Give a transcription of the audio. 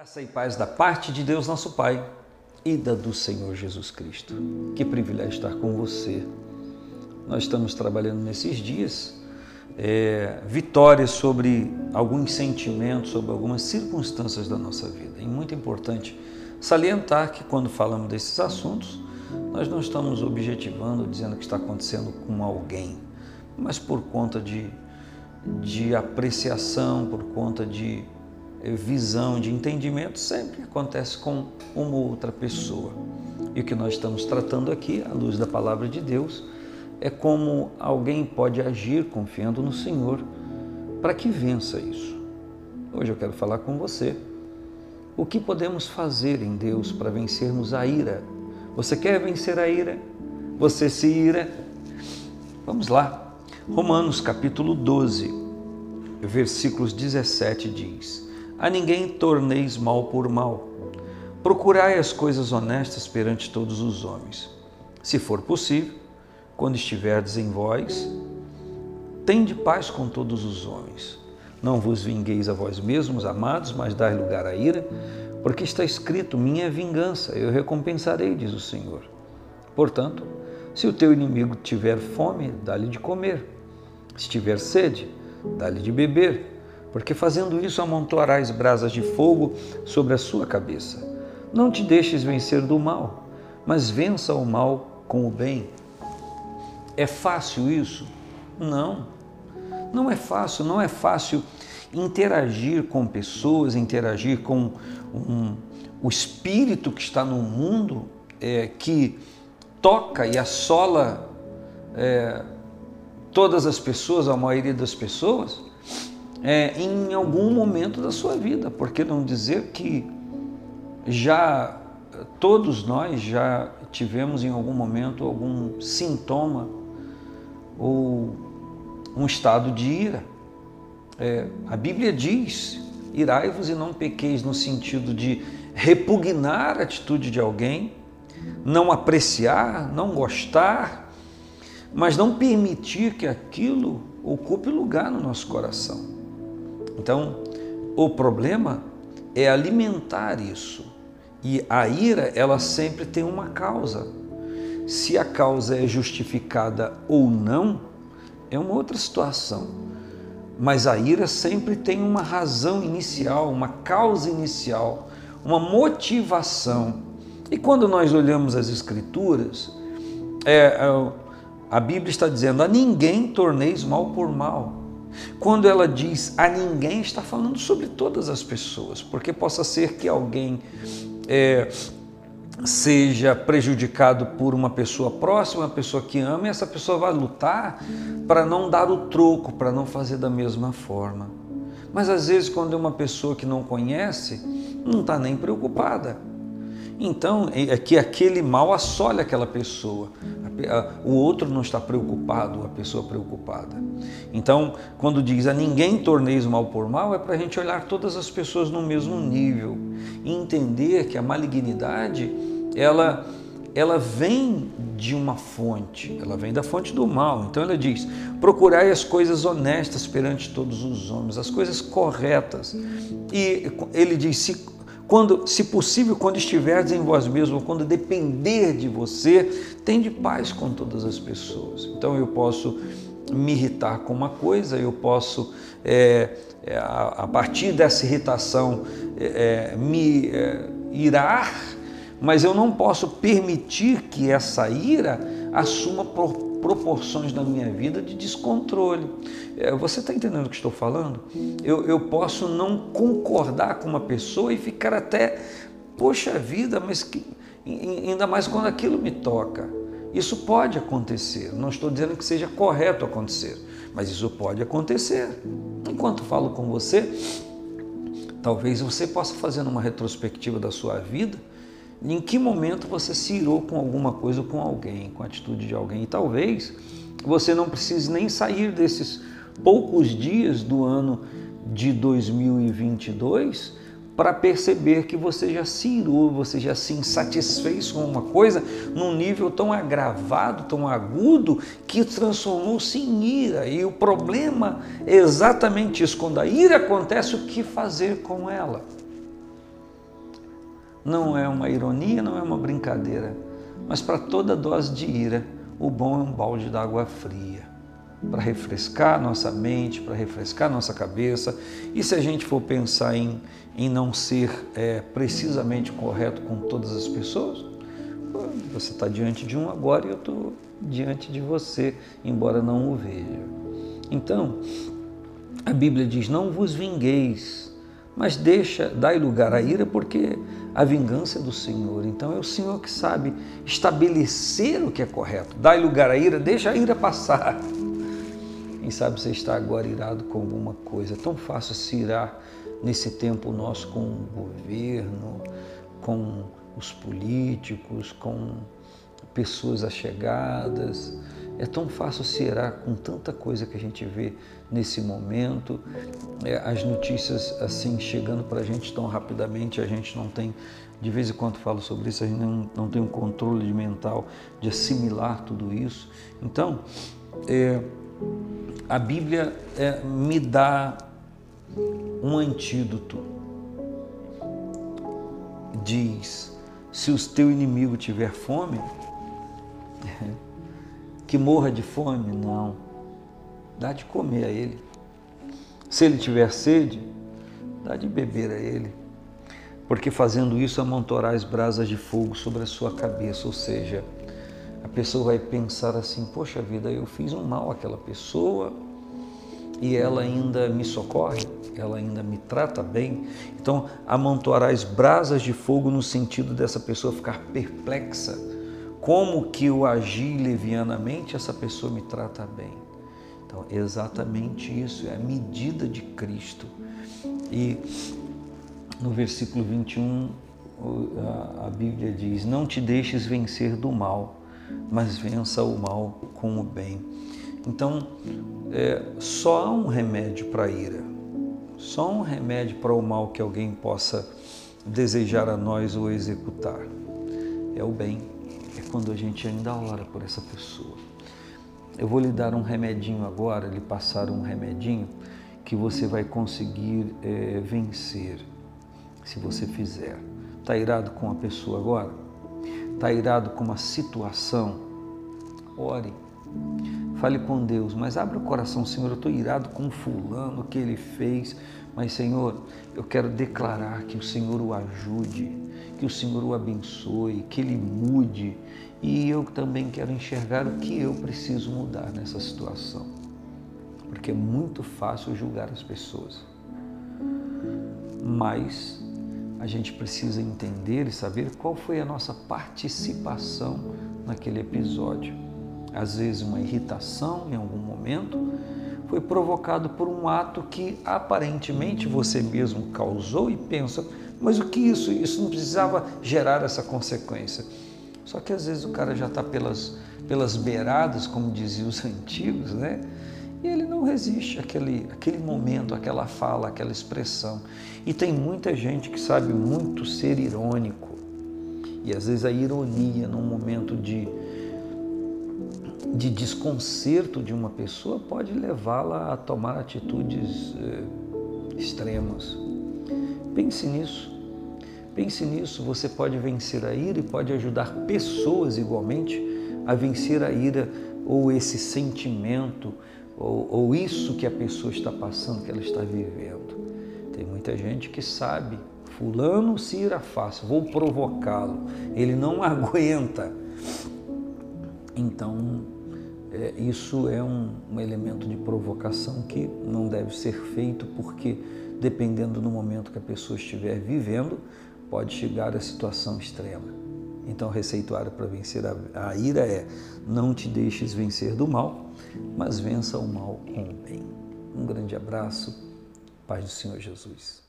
Graça e paz da parte de Deus, nosso Pai, e da do Senhor Jesus Cristo. Que privilégio estar com você. Nós estamos trabalhando nesses dias é, vitórias sobre alguns sentimentos, sobre algumas circunstâncias da nossa vida. É muito importante salientar que quando falamos desses assuntos, nós não estamos objetivando, dizendo que está acontecendo com alguém, mas por conta de, de apreciação, por conta de visão, de entendimento, sempre acontece com uma outra pessoa. E o que nós estamos tratando aqui, à luz da palavra de Deus, é como alguém pode agir confiando no Senhor para que vença isso. Hoje eu quero falar com você. O que podemos fazer em Deus para vencermos a ira? Você quer vencer a ira? Você se ira? Vamos lá. Romanos capítulo 12, versículos 17 diz: A ninguém torneis mal por mal. Procurai as coisas honestas perante todos os homens. Se for possível, quando estiverdes em vós, tende paz com todos os homens. Não vos vingueis a vós mesmos, amados, mas dai lugar à ira, porque está escrito: Minha vingança, eu recompensarei, diz o Senhor. Portanto, se o teu inimigo tiver fome, dá-lhe de comer. Se tiver sede, dá-lhe de beber, porque fazendo isso amontoarás brasas de fogo sobre a sua cabeça. Não te deixes vencer do mal, mas vença o mal com o bem. É fácil isso? Não. Não é fácil, não é fácil interagir com pessoas, interagir com um, o espírito que está no mundo, é, que toca e assola é, todas as pessoas, a maioria das pessoas, é, em algum momento da sua vida. Por que não dizer que já todos nós já tivemos em algum momento algum sintoma ou um estado de ira. É, a Bíblia diz: irai-vos e não pequeis, no sentido de repugnar a atitude de alguém, não apreciar, não gostar, mas não permitir que aquilo ocupe lugar no nosso coração. Então, o problema é alimentar isso. E a ira, ela sempre tem uma causa. Se a causa é justificada ou não, é uma outra situação. Mas a ira sempre tem uma razão inicial, uma causa inicial, uma motivação. E quando nós olhamos as Escrituras, é, é, a Bíblia está dizendo: a ninguém torneis mal por mal. Quando ela diz a ninguém, está falando sobre todas as pessoas, porque possa ser que alguém é, seja prejudicado por uma pessoa próxima, uma pessoa que ama, e essa pessoa vai lutar para não dar o troco, para não fazer da mesma forma. Mas às vezes, quando é uma pessoa que não conhece, não está nem preocupada. Então, é que aquele mal assole aquela pessoa. O outro não está preocupado, a pessoa preocupada. Então, quando diz a ninguém torneis mal por mal, é para a gente olhar todas as pessoas no mesmo nível e entender que a malignidade ela, ela vem de uma fonte, ela vem da fonte do mal. Então ela diz: procurai as coisas honestas perante todos os homens, as coisas corretas. E ele diz: se, quando, se possível, quando estiverdes em vós mesmos, quando depender de você, tende paz com todas as pessoas. Então eu posso me irritar com uma coisa, eu posso, é, é, a, a, partir dessa irritação, é, é me é, irar mas eu não posso permitir que essa ira assuma proporções na minha vida de descontrole. É, você está entendendo o que estou falando? Eu, eu posso não concordar com uma pessoa e ficar até, poxa vida, mas que, ainda mais quando aquilo me toca. Isso pode acontecer. Não estou dizendo que seja correto acontecer, mas isso pode acontecer. Enquanto falo com você, talvez você possa fazer uma retrospectiva da sua vida em que momento você se irou com alguma coisa ou com alguém, com a atitude de alguém. E talvez você não precise nem sair desses poucos dias do ano de 2022 para perceber que você já se irou, você já se insatisfez com uma coisa num nível tão agravado, tão agudo, que transformou-se em ira. E o problema é exatamente isso: quando a ira acontece, o que fazer com ela? Não é uma ironia, não é uma brincadeira, mas para toda dose de ira, o bom é um balde d'água fria para refrescar nossa mente, para refrescar nossa cabeça. E se a gente for pensar em, em não ser é, precisamente correto com todas as pessoas, você está diante de um agora e eu estou diante de você, embora não o veja. Então, a Bíblia diz: não vos vingueis, mas deixa, dai lugar à ira, porque a vingança é do Senhor. Então é o Senhor que sabe estabelecer o que é correto. Dai lugar à ira, deixa a ira passar. Quem sabe você está agora irado com alguma coisa. É tão fácil se irar nesse tempo nosso com o governo, com os políticos, com pessoas achegadas. É tão fácil se irar com tanta coisa que a gente vê nesse momento. É, as notícias assim chegando para a gente tão rapidamente, a gente não tem, de vez em quando falo sobre isso, a gente não, não tem um controle mental de assimilar tudo isso. Então, é, a Bíblia é, me dá um antídoto. Diz: se o teu inimigo tiver fome, que morra de fome? Não. Dá de comer a ele. Se ele tiver sede, dá de beber a ele. Porque fazendo isso amontoarás brasas de fogo sobre a sua cabeça, ou seja, a pessoa vai pensar assim: poxa vida, eu fiz um mal àquela pessoa e ela ainda me socorre, ela ainda me trata bem. Então, amontoarás brasas de fogo no sentido dessa pessoa ficar perplexa. Como que eu agi levianamente, essa pessoa me trata bem. Então, exatamente isso, é a medida de Cristo. E no versículo 21, a Bíblia diz: Não te deixes vencer do mal mas vença o mal com o bem. Então, é, só há um remédio para a ira, só um remédio para o mal que alguém possa desejar a nós ou executar. É o bem, é quando a gente ainda ora por essa pessoa. Eu vou lhe dar um remedinho agora, lhe passar um remedinho que você vai conseguir é, vencer se você fizer. Está irado com a pessoa agora? está irado com uma situação, ore. Fale com Deus, mas abra o coração, Senhor. Eu estou irado com fulano, o que ele fez, mas Senhor, eu quero declarar que o Senhor o ajude, que o Senhor o abençoe, que ele mude. E eu também quero enxergar o que eu preciso mudar nessa situação. Porque é muito fácil julgar as pessoas. Mas a gente precisa entender e saber qual foi a nossa participação naquele episódio. Às vezes, uma irritação em algum momento foi provocado por um ato que aparentemente você mesmo causou e pensa, mas o que isso? Isso não precisava gerar essa consequência. Só que às vezes o cara já está pelas, pelas beiradas, como diziam os antigos, né? E ele não resiste àquele, àquele momento, àquela fala, àquela expressão. E tem muita gente que sabe muito ser irônico. E às vezes a ironia, num momento de, de desconcerto de uma pessoa, pode levá-la a tomar atitudes eh, extremas. Pense nisso. Pense nisso. Você pode vencer a ira e pode ajudar pessoas igualmente a vencer a ira ou esse sentimento ou, ou isso que a pessoa está passando, que ela está vivendo. Tem muita gente que sabe, fulano se irá fácil, vou provocá-lo, ele não aguenta. Então, é, isso é um, um elemento de provocação que não deve ser feito, porque dependendo do momento que a pessoa estiver vivendo, pode chegar a situação extrema. Então, o receituário para vencer a, a ira é: não te deixes vencer do mal, mas vença o mal com o bem. Um grande abraço, paz do Senhor Jesus.